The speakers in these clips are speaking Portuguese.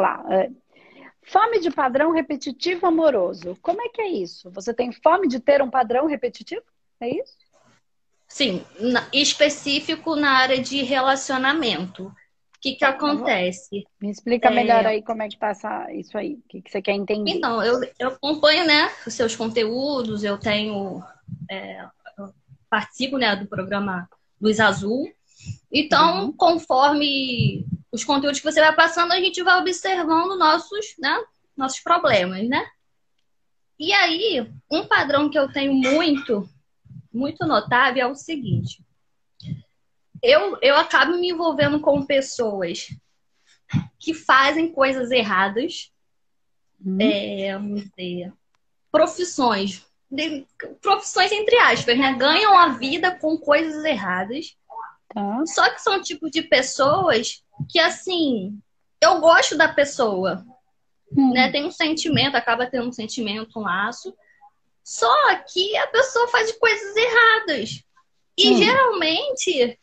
lá. É, fome de padrão repetitivo amoroso. Como é que é isso? Você tem fome de ter um padrão repetitivo? É isso? Sim, específico na área de relacionamento. O que, que acontece? Me explica é... melhor aí como é que tá essa, isso aí. O que, que você quer entender? Então, eu, eu acompanho né, os seus conteúdos, eu tenho. É, eu participo né, do programa Luz Azul. Então, uhum. conforme os conteúdos que você vai passando, a gente vai observando nossos, né, nossos problemas, né? E aí, um padrão que eu tenho muito, muito notável é o seguinte. Eu, eu acabo me envolvendo com pessoas que fazem coisas erradas, hum. é, dizer, profissões, de, profissões entre aspas, né? Ganham a vida com coisas erradas. Tá. Só que são tipo de pessoas que, assim, eu gosto da pessoa, hum. né? Tem um sentimento, acaba tendo um sentimento, um laço. Só que a pessoa faz coisas erradas. E hum. geralmente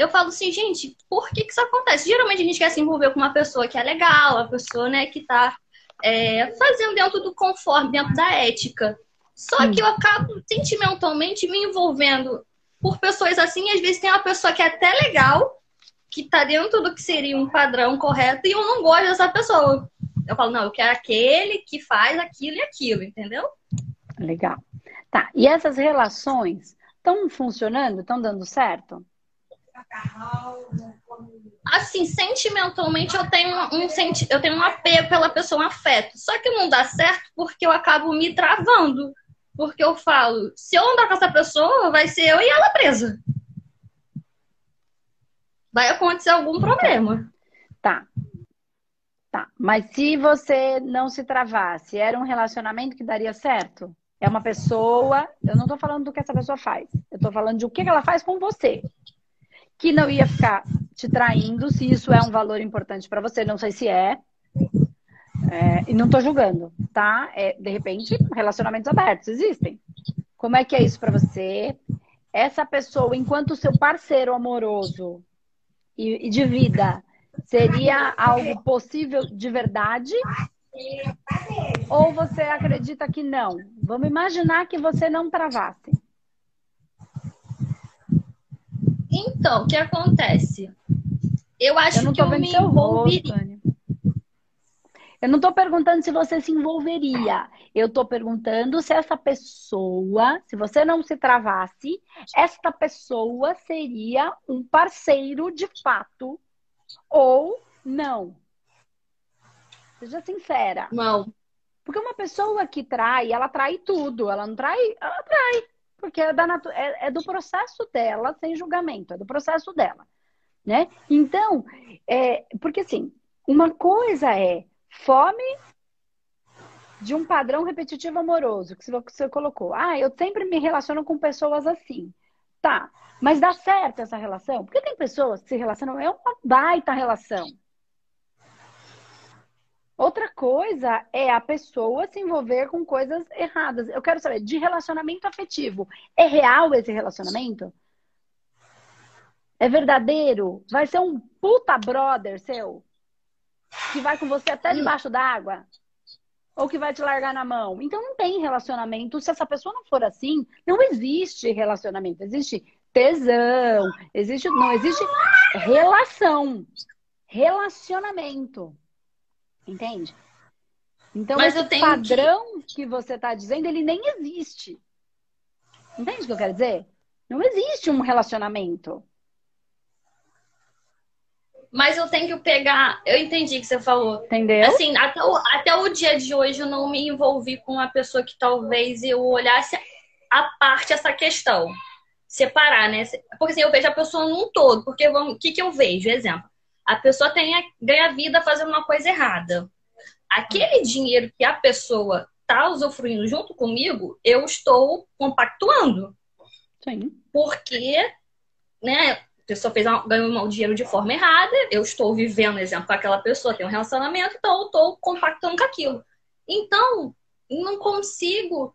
eu falo assim, gente, por que, que isso acontece? Geralmente a gente quer se envolver com uma pessoa que é legal, a pessoa, né, que tá é, fazendo dentro do conforme, dentro da ética. Só hum. que eu acabo sentimentalmente me envolvendo por pessoas assim, às vezes tem uma pessoa que é até legal, que tá dentro do que seria um padrão correto, e eu não gosto dessa pessoa. Eu falo, não, eu quero aquele que faz aquilo e aquilo, entendeu? Legal. Tá, e essas relações estão funcionando? Estão dando certo? Assim, sentimentalmente eu tenho um senti eu tenho um apego pela pessoa, um afeto. Só que não dá certo porque eu acabo me travando. Porque eu falo, se eu andar com essa pessoa, vai ser eu e ela presa. Vai acontecer algum problema. Tá. Tá. Mas se você não se travasse, era um relacionamento que daria certo? É uma pessoa. Eu não tô falando do que essa pessoa faz. Eu tô falando de o que ela faz com você que não ia ficar te traindo, se isso é um valor importante para você, não sei se é. é e não estou julgando, tá? É, de repente, relacionamentos abertos existem. Como é que é isso para você? Essa pessoa, enquanto seu parceiro amoroso e, e de vida, seria algo possível de verdade? Ou você acredita que não? Vamos imaginar que você não travasse. Então, o que acontece? Eu acho eu não tô que eu me envolveria. Eu não estou perguntando se você se envolveria. Eu estou perguntando se essa pessoa, se você não se travasse, esta pessoa seria um parceiro de fato ou não. Seja sincera. Não. Porque uma pessoa que trai, ela trai tudo. Ela não trai, ela trai. Porque é, natu é, é do processo dela, sem julgamento, é do processo dela. Né? Então, é, porque assim, uma coisa é fome de um padrão repetitivo amoroso, que você colocou. Ah, eu sempre me relaciono com pessoas assim. Tá, mas dá certo essa relação? Porque tem pessoas que se relacionam, é uma baita relação. Outra coisa é a pessoa se envolver com coisas erradas. Eu quero saber, de relacionamento afetivo, é real esse relacionamento? É verdadeiro? Vai ser um puta brother seu? Que vai com você até debaixo d'água? Ou que vai te largar na mão? Então não tem relacionamento. Se essa pessoa não for assim, não existe relacionamento. Existe tesão, existe, não existe relação. Relacionamento. Entende? Então, Mas esse padrão que... que você está dizendo, ele nem existe. Entende o que eu quero dizer? Não existe um relacionamento. Mas eu tenho que pegar. Eu entendi o que você falou. Entendeu? Assim, até o, até o dia de hoje eu não me envolvi com uma pessoa que talvez eu olhasse a parte essa questão. Separar, né? Porque assim, eu vejo a pessoa num todo. Porque o que, que eu vejo? Exemplo a pessoa tenha, ganha vida fazendo uma coisa errada. Aquele dinheiro que a pessoa está usufruindo junto comigo, eu estou compactuando. Sim. Porque, né, a pessoa fez uma, ganhou um dinheiro de forma errada, eu estou vivendo, exemplo, com aquela pessoa, tem um relacionamento, então eu estou compactando com aquilo. Então, não consigo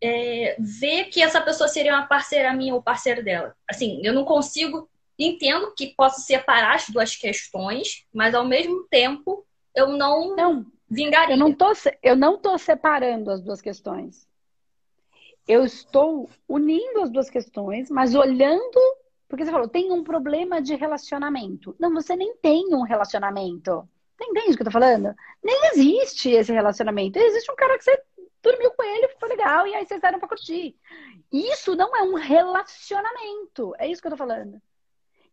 é, ver que essa pessoa seria uma parceira minha ou parceiro dela. Assim, eu não consigo Entendo que posso separar as duas questões, mas ao mesmo tempo eu não, não vingaria. Eu não, tô, eu não tô separando as duas questões. Eu estou unindo as duas questões, mas olhando. Porque você falou, tem um problema de relacionamento. Não, você nem tem um relacionamento. Você entende o que eu tô falando? Nem existe esse relacionamento. Existe um cara que você dormiu com ele, foi legal, e aí vocês deram pra curtir. Isso não é um relacionamento. É isso que eu tô falando.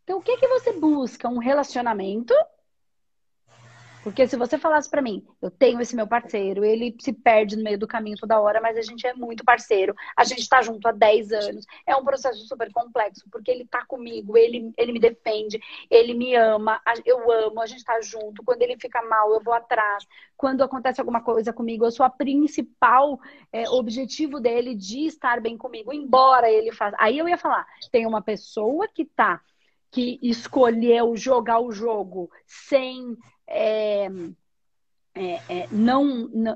Então, o que, que você busca? Um relacionamento porque se você falasse para mim, eu tenho esse meu parceiro, ele se perde no meio do caminho toda hora, mas a gente é muito parceiro, a gente está junto há 10 anos, é um processo super complexo, porque ele tá comigo, ele, ele me defende, ele me ama, eu amo, a gente está junto, quando ele fica mal, eu vou atrás, quando acontece alguma coisa comigo, eu sou a principal é, objetivo dele de estar bem comigo, embora ele faça. Aí eu ia falar, tem uma pessoa que tá que escolheu jogar o jogo sem é, é, é, não,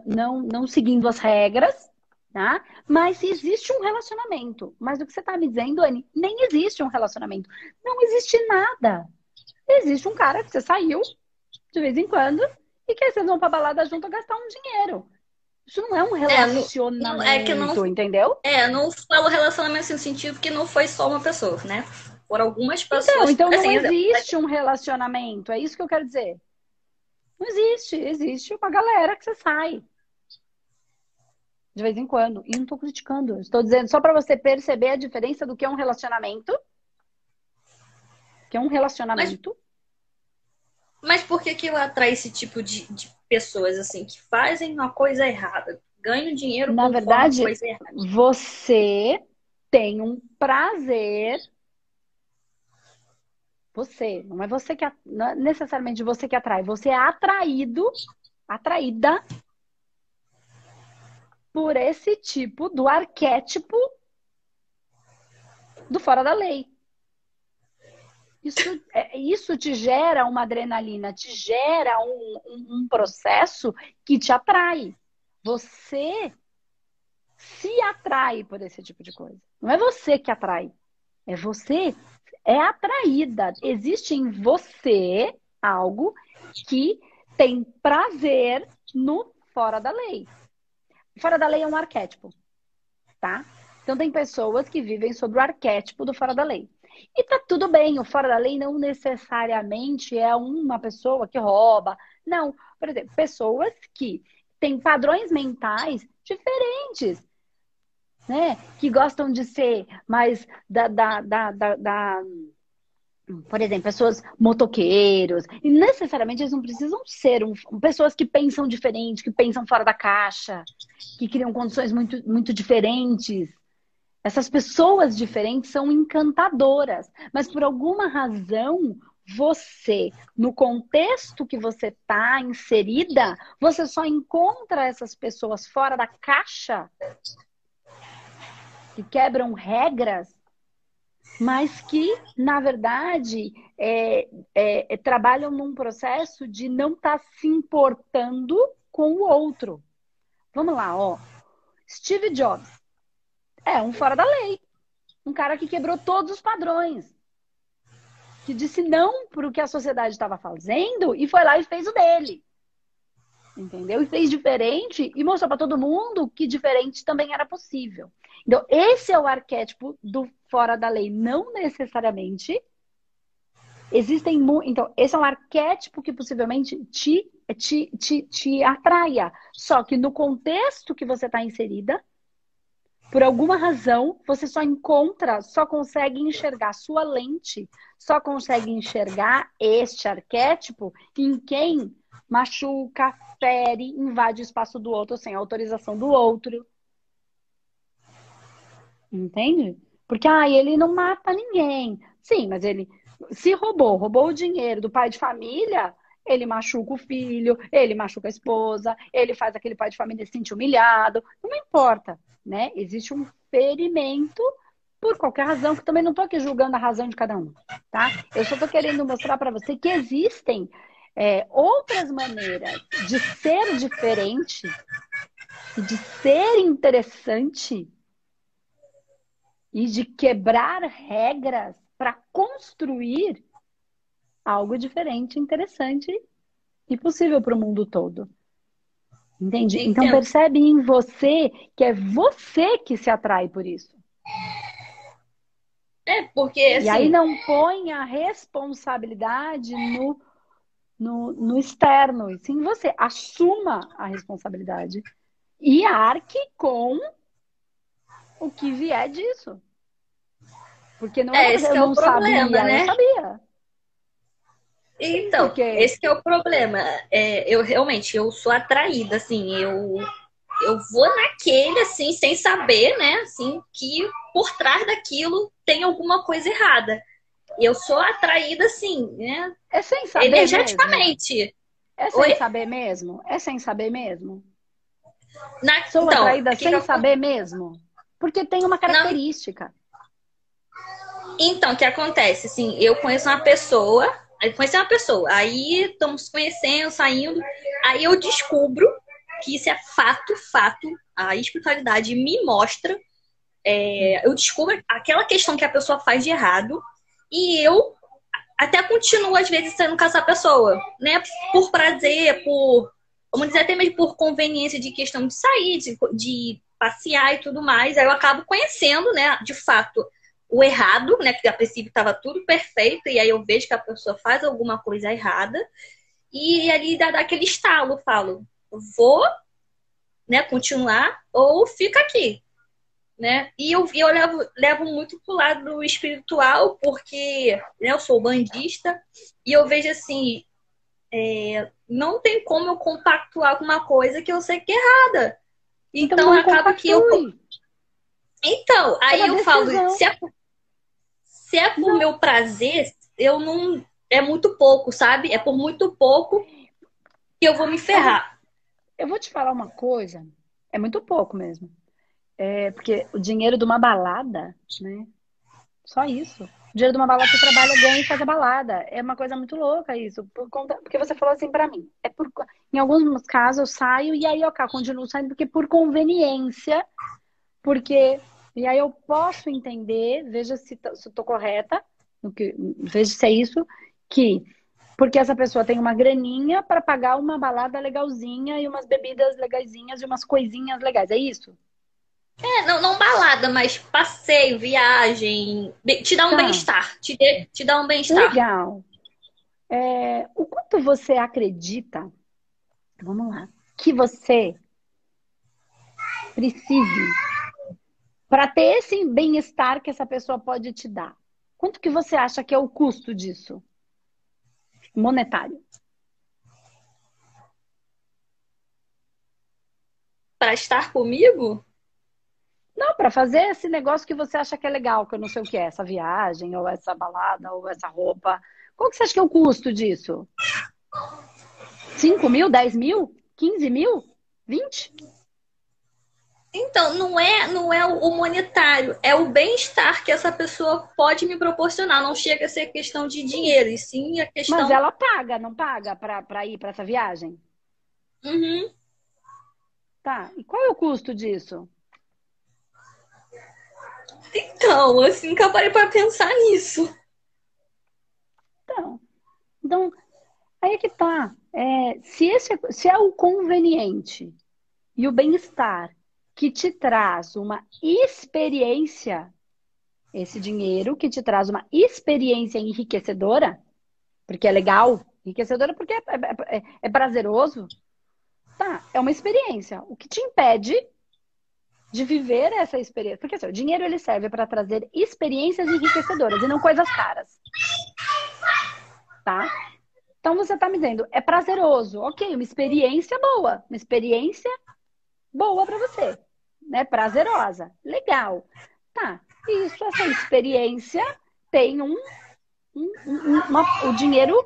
não, não seguindo as regras, tá? Mas existe um relacionamento. Mas o que você está me dizendo, Anne, nem existe um relacionamento. Não existe nada. Existe um cara que você saiu de vez em quando e que vocês vão pra balada junto gastar um dinheiro. Isso não é um relacionamento, é, é que não, entendeu? É, não falo relacionamento no sentido que não foi só uma pessoa, né? Por algumas então, pessoas. Então, então assim, não existe um relacionamento. É isso que eu quero dizer. Não existe. Existe uma galera que você sai. De vez em quando. E não estou criticando. Estou dizendo só para você perceber a diferença do que é um relacionamento. Que é um relacionamento. Mas, mas por que, que eu atrai esse tipo de, de pessoas assim que fazem uma coisa errada? Ganham dinheiro Na verdade, você tem um prazer você, não é você que não é necessariamente você que atrai, você é atraído, atraída por esse tipo do arquétipo do fora da lei. Isso, é, isso te gera uma adrenalina, te gera um, um, um processo que te atrai. Você se atrai por esse tipo de coisa. Não é você que atrai, é você é atraída. Existe em você algo que tem prazer no fora da lei. Fora da lei é um arquétipo, tá? Então tem pessoas que vivem sobre o arquétipo do fora da lei. E tá tudo bem, o fora da lei não necessariamente é uma pessoa que rouba. Não, por exemplo, pessoas que têm padrões mentais diferentes né? Que gostam de ser mais da, da, da, da, da por exemplo, pessoas motoqueiros, e necessariamente eles não precisam ser um, pessoas que pensam diferente, que pensam fora da caixa, que criam condições muito, muito diferentes. Essas pessoas diferentes são encantadoras, mas por alguma razão você, no contexto que você está inserida, você só encontra essas pessoas fora da caixa que quebram regras, mas que, na verdade, é, é, é, trabalham num processo de não estar tá se importando com o outro. Vamos lá, ó. Steve Jobs é um fora da lei. Um cara que quebrou todos os padrões. Que disse não para o que a sociedade estava fazendo e foi lá e fez o dele. Entendeu? E fez diferente e mostrou para todo mundo que diferente também era possível. Então, esse é o arquétipo do fora da lei. Não necessariamente. Existem. Então, esse é um arquétipo que possivelmente te, te, te, te atraia. Só que no contexto que você está inserida, por alguma razão, você só encontra, só consegue enxergar sua lente, só consegue enxergar este arquétipo em quem machuca, fere, invade o espaço do outro sem autorização do outro. Entende? Porque ah, ele não mata ninguém. Sim, mas ele se roubou, roubou o dinheiro do pai de família, ele machuca o filho, ele machuca a esposa, ele faz aquele pai de família se sentir humilhado. Não importa, né? Existe um ferimento por qualquer razão, que também não estou aqui julgando a razão de cada um, tá? Eu só estou querendo mostrar para você que existem é, outras maneiras de ser diferente, de ser interessante e de quebrar regras para construir algo diferente, interessante e possível para o mundo todo. Entende? Então percebe em você que é você que se atrai por isso. É, porque. Assim... E aí assim não põe a responsabilidade no, no, no externo, e sim você. Assuma a responsabilidade e arque com o que vier disso. Porque não é, é esse eu é não o problema, sabia, né? Eu sabia. Então, Porque... esse é o problema. É, eu realmente, eu sou atraída, assim, eu eu vou naquele, assim, sem saber, né, assim, que por trás daquilo tem alguma coisa errada. Eu sou atraída, assim, né? É sem saber Energeticamente. Mesmo. É sem Oi? saber mesmo? É sem saber mesmo? Na... Sou então, atraída sem eu... saber mesmo? Porque tem uma característica. Não. Então, o que acontece? Assim, eu conheço uma pessoa Aí conheci uma pessoa, aí estamos conhecendo, saindo, aí eu descubro que isso é fato, fato, a espiritualidade me mostra, é, eu descubro aquela questão que a pessoa faz de errado, e eu até continuo, às vezes, sendo essa pessoa, né? Por prazer, por, vamos dizer, até mesmo por conveniência de questão de sair, de, de passear e tudo mais, aí eu acabo conhecendo, né, de fato, o errado, né? Que a princípio estava tudo perfeito, e aí eu vejo que a pessoa faz alguma coisa errada, e ali dá, dá aquele estalo, falo, vou né, continuar ou fica aqui. Né? E eu, eu levo, levo muito pro lado espiritual, porque né, eu sou bandista, e eu vejo assim, é, não tem como eu compactuar com uma coisa que eu sei que é errada. Então, então acaba que eu. Então, aí eu falo, se é, se é por não. meu prazer, eu não. É muito pouco, sabe? É por muito pouco que eu vou me ferrar. Eu vou te falar uma coisa, é muito pouco mesmo. É porque o dinheiro de uma balada, né? Só isso. O dinheiro de uma balada que trabalha, ganha e faz a balada. É uma coisa muito louca isso. Por conta, porque você falou assim para mim. É por, em alguns casos eu saio e aí eu continuo saindo porque por conveniência, porque e aí eu posso entender, veja se, se eu estou correta, que, veja se é isso, que porque essa pessoa tem uma graninha para pagar uma balada legalzinha e umas bebidas legaisinhas e umas coisinhas legais. É isso? É, não, não balada, mas passeio, viagem. Te dá um tá. bem-estar. Te, te dá um bem-estar. Legal. É, o quanto você acredita, vamos lá, que você precise para ter esse bem-estar que essa pessoa pode te dar. Quanto que você acha que é o custo disso? Monetário. Para estar comigo? Para fazer esse negócio que você acha que é legal, que eu não sei o que é, essa viagem, ou essa balada, ou essa roupa. Qual que você acha que é o custo disso? 5 mil, 10 mil, 15 mil, 20? Então, não é, não é o monetário, é o bem-estar que essa pessoa pode me proporcionar. Não chega a ser questão de dinheiro, e sim a questão. Mas ela paga, não paga para ir para essa viagem? Uhum. Tá. E qual é o custo disso? Então, assim, nunca parei para pensar nisso. Então, então, aí é que tá. É, se, esse, se é o conveniente e o bem-estar que te traz uma experiência, esse dinheiro que te traz uma experiência enriquecedora, porque é legal, enriquecedora porque é, é, é, é prazeroso, tá, é uma experiência. O que te impede de viver essa experiência? Porque assim, o dinheiro ele serve para trazer experiências enriquecedoras e não coisas caras. Tá? Então você está me dizendo, é prazeroso, ok, uma experiência boa, uma experiência boa para você né, prazerosa. Legal. Tá. Isso, essa experiência tem um, um, um uma, o dinheiro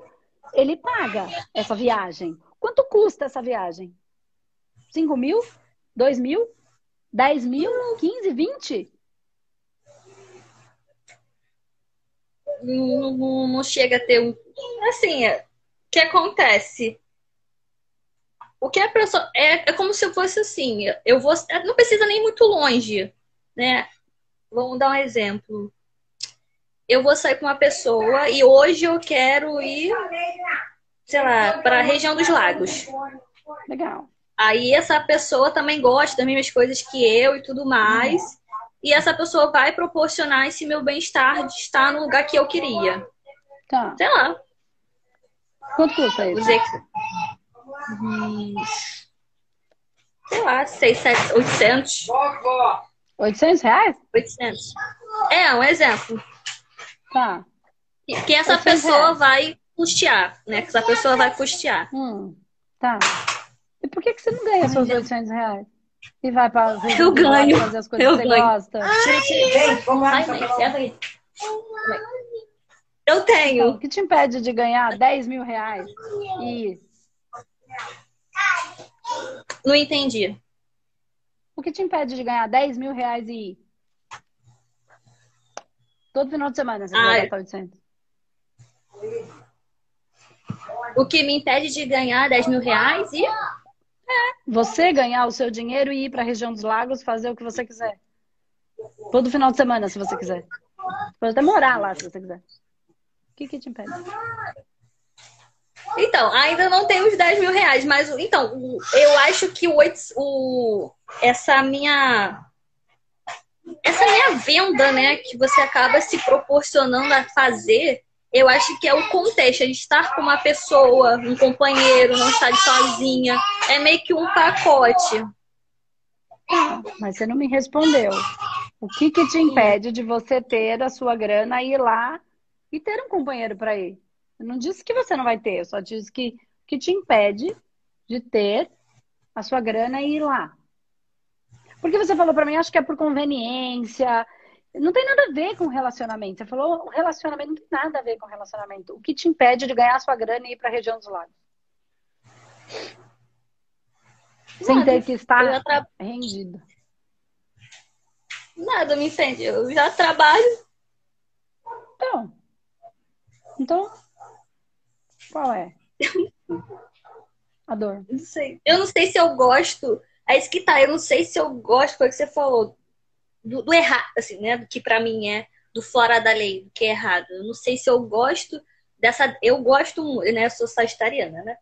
ele paga essa viagem. Quanto custa essa viagem? 5 mil? 2 mil? 10 mil? 15, 20? Não, não, não chega a ter um. Assim, o que acontece? o que a pessoa. É, é como se fosse assim, eu vou. Não precisa nem muito longe, né? Vamos dar um exemplo. Eu vou sair com uma pessoa e hoje eu quero ir sei lá, para a região dos lagos. Legal. Aí essa pessoa também gosta das mesmas coisas que eu e tudo mais. E essa pessoa vai proporcionar esse meu bem-estar de estar no lugar que eu queria. Tá. Sei lá. Quanto custa isso? Dizer. Sei lá, 6, 7, 800. 800 reais? 800. É, um exemplo. Tá. Que essa pessoa reais. vai custear, né? Que essa pessoa vai custear. Hum, tá. E por que, que você não ganha seus 800 reais? E vai para eu ganho. fazer as coisas eu que você ganho. gosta? Gente, vem, vamos lá. Vai, Eu tenho. Então, o que te impede de ganhar 10 mil reais? E... Não entendi. O que te impede de ganhar 10 mil reais e ir? Todo final de semana você vai gastar 800. O que me impede de ganhar 10 mil reais e. Você ganhar o seu dinheiro e ir para a região dos lagos fazer o que você quiser. Todo final de semana, se você quiser. Pode até morar lá, se você quiser. O que, que te impede? Então, ainda não tem os 10 mil reais, mas então, eu acho que o, o, essa minha. Essa minha venda, né, que você acaba se proporcionando a fazer, eu acho que é o contexto, de estar com uma pessoa, um companheiro, não estar sozinha. É meio que um pacote. Mas você não me respondeu. O que, que te impede de você ter a sua grana e ir lá e ter um companheiro para ir? Eu não disse que você não vai ter, eu só disse que que te impede de ter a sua grana e ir lá. Porque você falou para mim, acho que é por conveniência, não tem nada a ver com relacionamento. Você falou, relacionamento não tem nada a ver com relacionamento. O que te impede de ganhar sua grana e ir para a região dos lagos? Sem ter que estar tra... rendido. Nada me impede. Eu já trabalho. Então. Então. Qual é? A dor. Não sei. Eu não sei se eu gosto. É isso que tá. Eu não sei se eu gosto, foi o que você falou do, do errado, assim, né? Do que para mim é do fora da lei, do que é errado. Eu não sei se eu gosto dessa. Eu gosto, né? Eu sou sagitariana, né?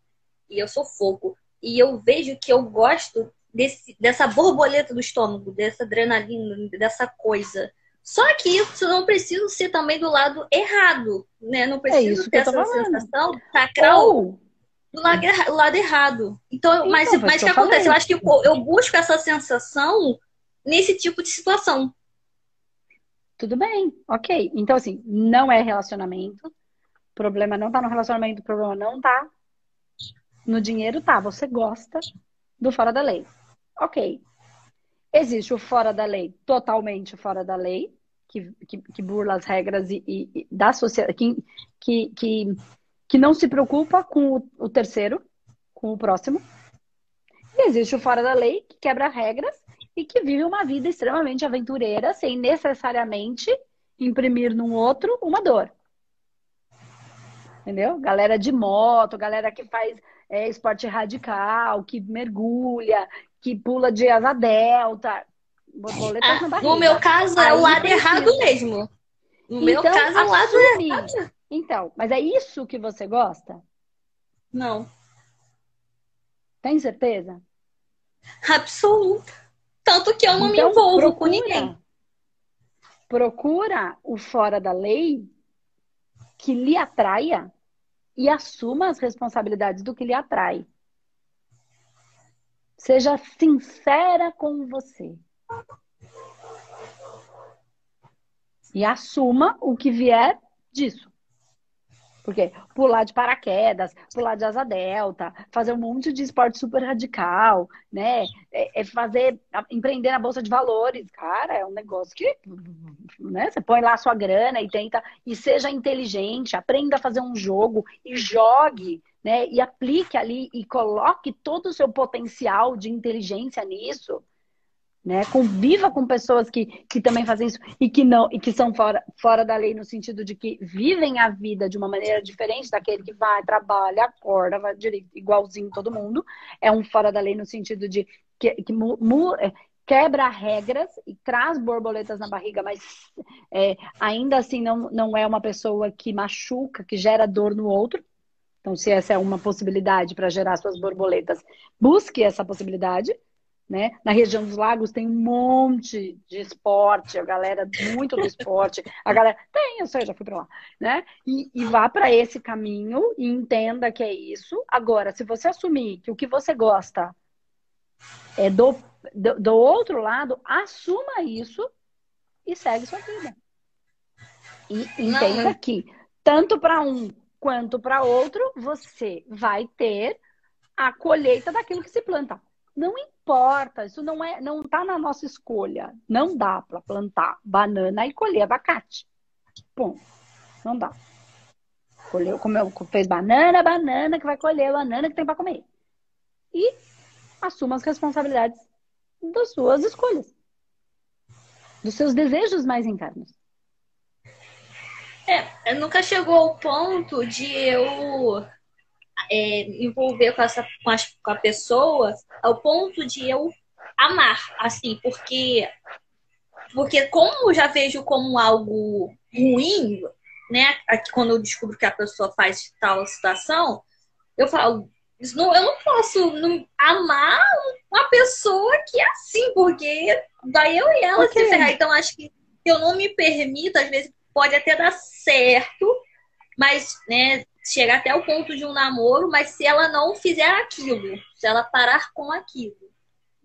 E eu sou fogo. E eu vejo que eu gosto desse, dessa borboleta do estômago, dessa adrenalina, dessa coisa. Só que isso não precisa ser também do lado errado, né? Não precisa é ter essa sensação sacral oh. do lado, do lado errado. Então, então mas, mas o que acontece? Eu acho que eu, eu busco essa sensação nesse tipo de situação. Tudo bem, ok. Então, assim, não é relacionamento. O problema não tá no relacionamento, o problema não tá no dinheiro, tá. Você gosta do fora da lei. Ok. Existe o fora da lei, totalmente fora da lei, que, que, que burla as regras e, e, e da sociedade, que, que, que, que não se preocupa com o, o terceiro, com o próximo. E existe o fora da lei, que quebra regras e que vive uma vida extremamente aventureira sem necessariamente imprimir num outro uma dor. Entendeu? Galera de moto, galera que faz é, esporte radical, que mergulha, que pula de asa delta. Ah, no meu caso, é o lado errado mesmo. No então, meu caso, é o lado errado. Então, mas é isso que você gosta? Não. Tem certeza? Absoluta. Tanto que eu não então, me envolvo procura, com ninguém. Procura o fora da lei que lhe atraia e assuma as responsabilidades do que lhe atrai. Seja sincera com você. E assuma o que vier disso. Porque pular de paraquedas, pular de asa delta, fazer um monte de esporte super radical, né? É, é fazer, empreender na bolsa de valores, cara, é um negócio que, né? Você põe lá a sua grana e tenta, e seja inteligente, aprenda a fazer um jogo e jogue, né? E aplique ali e coloque todo o seu potencial de inteligência nisso né? Conviva com pessoas que, que também fazem isso e que não e que são fora, fora da lei no sentido de que vivem a vida de uma maneira diferente daquele que vai, trabalha, acorda, vai direito, igualzinho todo mundo. É um fora da lei no sentido de que, que mu, mu, é, quebra regras e traz borboletas na barriga, mas é, ainda assim não, não é uma pessoa que machuca, que gera dor no outro. Então, se essa é uma possibilidade para gerar suas borboletas, busque essa possibilidade. Né? Na região dos lagos tem um monte de esporte, a galera muito do esporte, a galera tem, eu sei, já fui para lá, né? E, e vá para esse caminho e entenda que é isso. Agora, se você assumir que o que você gosta é do, do, do outro lado, assuma isso e segue sua vida. E entenda Não. que tanto para um quanto para outro, você vai ter a colheita daquilo que se planta. Não importa, isso não é, não está na nossa escolha. Não dá para plantar banana e colher abacate. Bom, não dá. Colheu, comeu, fez banana, banana que vai colher, banana que tem para comer. E assuma as responsabilidades das suas escolhas, dos seus desejos mais internos. É, nunca chegou ao ponto de eu é, envolver com, essa, com, as, com a pessoa ao ponto de eu amar, assim, porque porque como eu já vejo como algo ruim, né? Quando eu descubro que a pessoa faz tal situação, eu falo, não, eu não posso não, amar uma pessoa que é assim, porque daí eu e ela okay. se ferrar. Então acho que eu não me permito, às vezes pode até dar certo, mas, né, chegar até o ponto de um namoro, mas se ela não fizer aquilo, se ela parar com aquilo.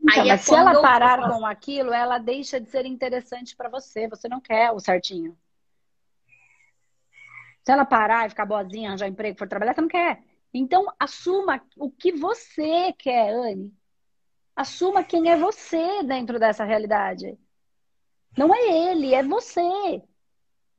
Então, aí é mas é se ela parar eu... com aquilo, ela deixa de ser interessante para você. Você não quer o certinho. Se ela parar e ficar boazinha, arranjar emprego, for trabalhar, você não quer. Então, assuma o que você quer, Anne. Assuma quem é você dentro dessa realidade. Não é ele, é você.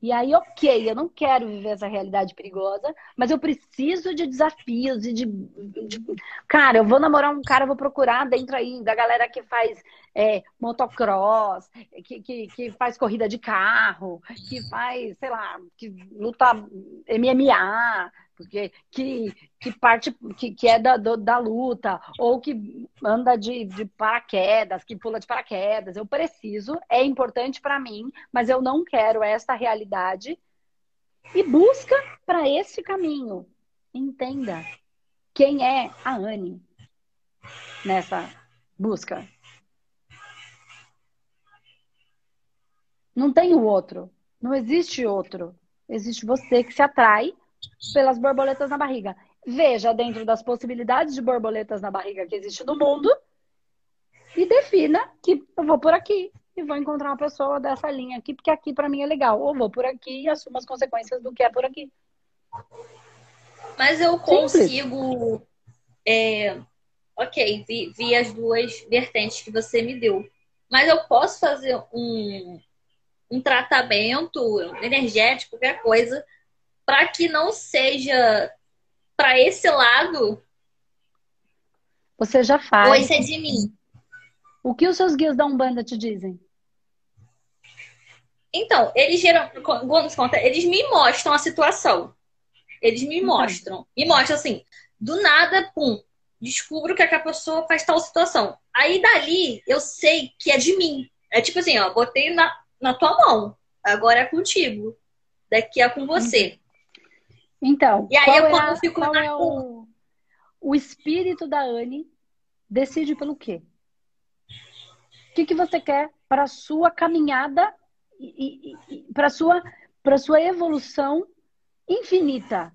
E aí, ok, eu não quero viver essa realidade perigosa, mas eu preciso de desafios e de, de... Cara, eu vou namorar um cara, vou procurar dentro aí da galera que faz é, motocross, que, que, que faz corrida de carro, que faz, sei lá, que luta MMA, porque que, que parte que, que é da, do, da luta, ou que anda de, de paraquedas, que pula de paraquedas. Eu preciso, é importante para mim, mas eu não quero esta realidade. E busca para esse caminho. Entenda quem é a Anne nessa busca. Não tem o outro. Não existe outro. Existe você que se atrai pelas borboletas na barriga. Veja dentro das possibilidades de borboletas na barriga que existe no mundo e defina que eu vou por aqui e vou encontrar uma pessoa dessa linha aqui, porque aqui para mim é legal. Ou vou por aqui e assumo as consequências do que é por aqui. Mas eu consigo. É, ok, vi, vi as duas vertentes que você me deu. Mas eu posso fazer um, um tratamento energético, qualquer coisa, para que não seja para esse lado. Você já faz. Ou isso é de mim. O que os seus guias da Umbanda te dizem? Então, eles geram, conta, eles me mostram a situação. Eles me uhum. mostram. Me mostram assim, do nada, pum, descubro que a pessoa faz tal situação. Aí dali eu sei que é de mim. É tipo assim, ó, botei na, na tua mão. Agora é contigo. Daqui é com você. Então, e aí eu, quando é, fico qual é o, o espírito da Anne decide pelo quê? O que, que você quer para a sua caminhada e, e, e para sua para sua evolução infinita?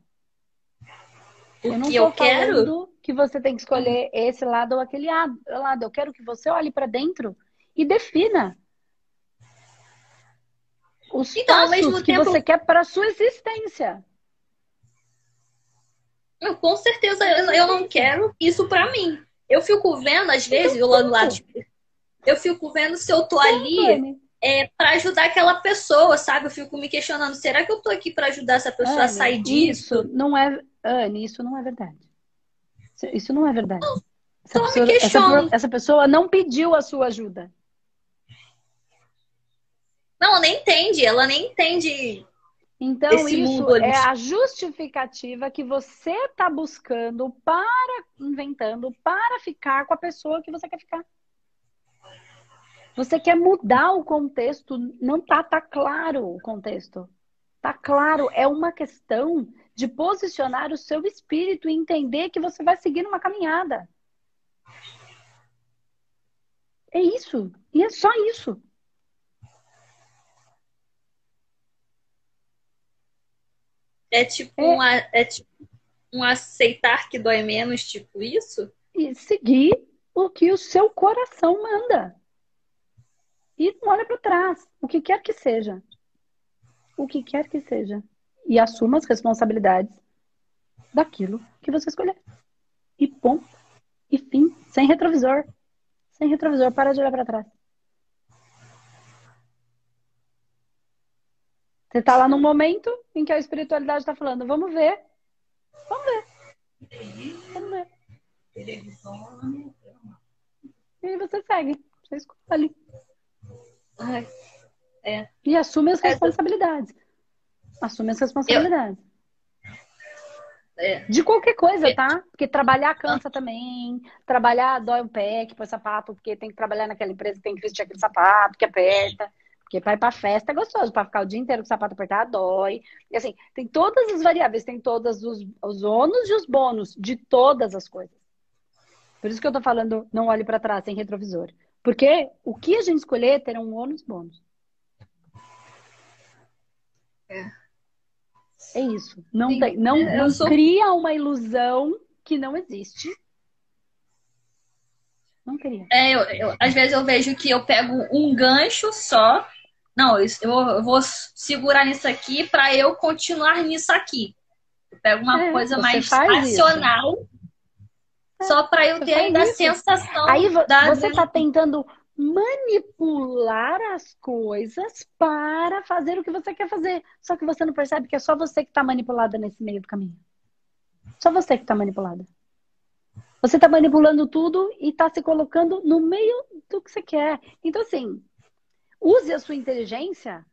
O eu não que eu quero que você tem que escolher esse lado ou aquele lado. Eu quero que você olhe para dentro e defina os então, passos que tempo... você quer para a sua existência. Com certeza eu, eu não quero isso para mim. Eu fico vendo, às vezes, eu lá do lado. Eu fico vendo se eu tô ali é, para ajudar aquela pessoa, sabe? Eu fico me questionando, será que eu tô aqui para ajudar essa pessoa Anne, a sair disso? Isso não é, Anne, isso não é verdade. Isso não é verdade. Não, essa, pessoa, essa, essa pessoa não pediu a sua ajuda. Não, ela nem entende, ela nem entende. Então, isso é a justificativa que você está buscando para, inventando, para ficar com a pessoa que você quer ficar. Você quer mudar o contexto, não tá, tá claro o contexto. Tá claro, é uma questão de posicionar o seu espírito e entender que você vai seguir uma caminhada. É isso. E é só isso. É tipo, é. Um, é tipo um aceitar que dói menos, tipo isso? E seguir o que o seu coração manda. E não olha para trás. O que quer que seja. O que quer que seja. E assuma as responsabilidades daquilo que você escolher. E ponto. E fim. Sem retrovisor. Sem retrovisor. Para de olhar para trás. Você está lá no momento em que a espiritualidade está falando, vamos ver. Vamos ver. Vamos ver. E aí você segue. Você escolhe. Ai, é. E assume as responsabilidades. Assume as responsabilidades. É. De qualquer coisa, é. tá? Porque trabalhar cansa também. Trabalhar dói o pé, que põe sapato, porque tem que trabalhar naquela empresa, tem que vestir aquele sapato que aperta. Porque para ir pra festa é gostoso, para ficar o dia inteiro com o sapato apertado dói. E assim, tem todas as variáveis, tem todos os, os ônus e os bônus de todas as coisas. Por isso que eu tô falando, não olhe para trás sem retrovisor. Porque o que a gente escolher terá um ônus e bônus. É. É isso. Não, tem, não, não sou... cria uma ilusão que não existe. Não cria. É, eu, eu, às vezes eu vejo que eu pego um gancho só não, eu vou segurar nisso aqui para eu continuar nisso aqui. Eu pego uma é, coisa mais racional, é, só para eu ter ainda a sensação. Aí da... você está tentando manipular as coisas para fazer o que você quer fazer. Só que você não percebe que é só você que está manipulada nesse meio do caminho. Só você que está manipulada. Você está manipulando tudo e está se colocando no meio do que você quer. Então, assim, Use a sua inteligência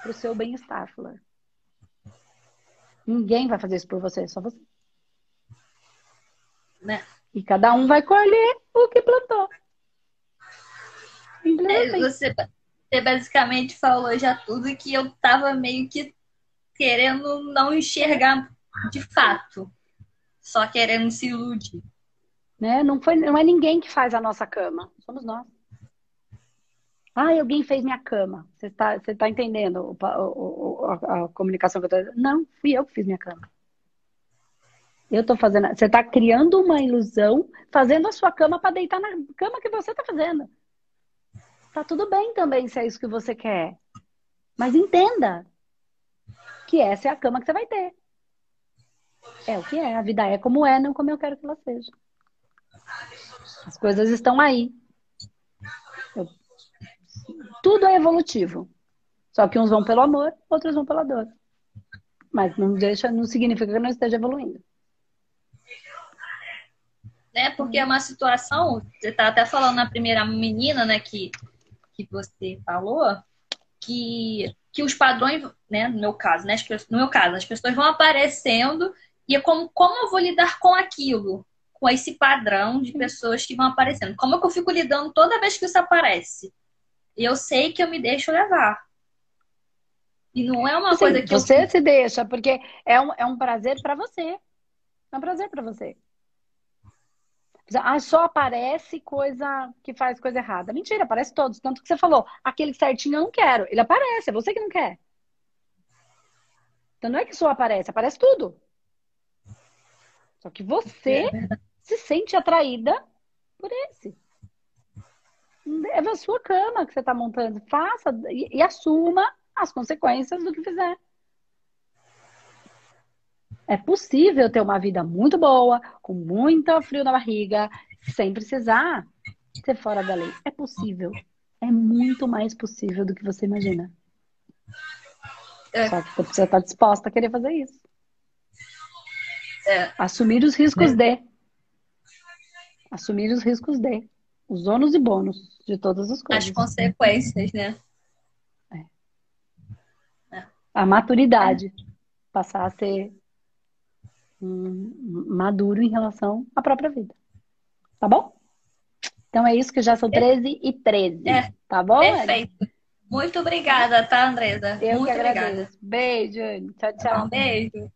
para o seu bem-estar, Flor. Ninguém vai fazer isso por você, só você. Né? E cada um vai colher o que plantou. É, você, você basicamente falou já tudo que eu tava meio que querendo não enxergar de fato. Só querendo se iludir. Né? Não, foi, não é ninguém que faz a nossa cama. Somos nós. Ah, alguém fez minha cama. Você está você tá entendendo o, o, a, a, comunicação que eu estou Não, fui eu que fiz minha cama. Eu estou fazendo. Você está criando uma ilusão, fazendo a sua cama para deitar na cama que você está fazendo. Tá tudo bem também se é isso que você quer. Mas entenda que essa é a cama que você vai ter. É o que é. A vida é como é, não como eu quero que ela seja. As coisas estão aí. Tudo é evolutivo. Só que uns vão pelo amor, outros vão pela dor. Mas não deixa, não significa que não esteja evoluindo. É, porque é uma situação, você está até falando na primeira menina, né, que, que você falou, que, que os padrões, né, no meu caso, né, no meu caso, as pessoas vão aparecendo e é como, como eu vou lidar com aquilo, com esse padrão de pessoas que vão aparecendo. Como é que eu fico lidando toda vez que isso aparece? E eu sei que eu me deixo levar. E não é uma Sim, coisa que você eu... se deixa, porque é um, é um prazer para você. É um prazer para você. Ah, só aparece coisa que faz coisa errada. Mentira, aparece todos. Tanto que você falou, aquele certinho eu não quero. Ele aparece, é você que não quer. Então não é que só aparece, aparece tudo. Só que você é se sente atraída por esse. É a sua cama que você está montando. Faça e, e assuma as consequências do que fizer. É possível ter uma vida muito boa, com muito frio na barriga, sem precisar ser fora da lei. É possível. É muito mais possível do que você imagina. É. Só que você precisa estar disposta a querer fazer isso. É. Assumir os riscos é. de. Assumir os riscos de. Os ônus e bônus de todas as coisas. As consequências, né? É. é. A maturidade. Passar a ser um, maduro em relação à própria vida. Tá bom? Então é isso que já são 13 e 13. É. Tá bom? Perfeito. Muito obrigada, tá, Andresa? Eu Muito que agradeço. Obrigada. Beijo, Tchau, tchau. Um beijo.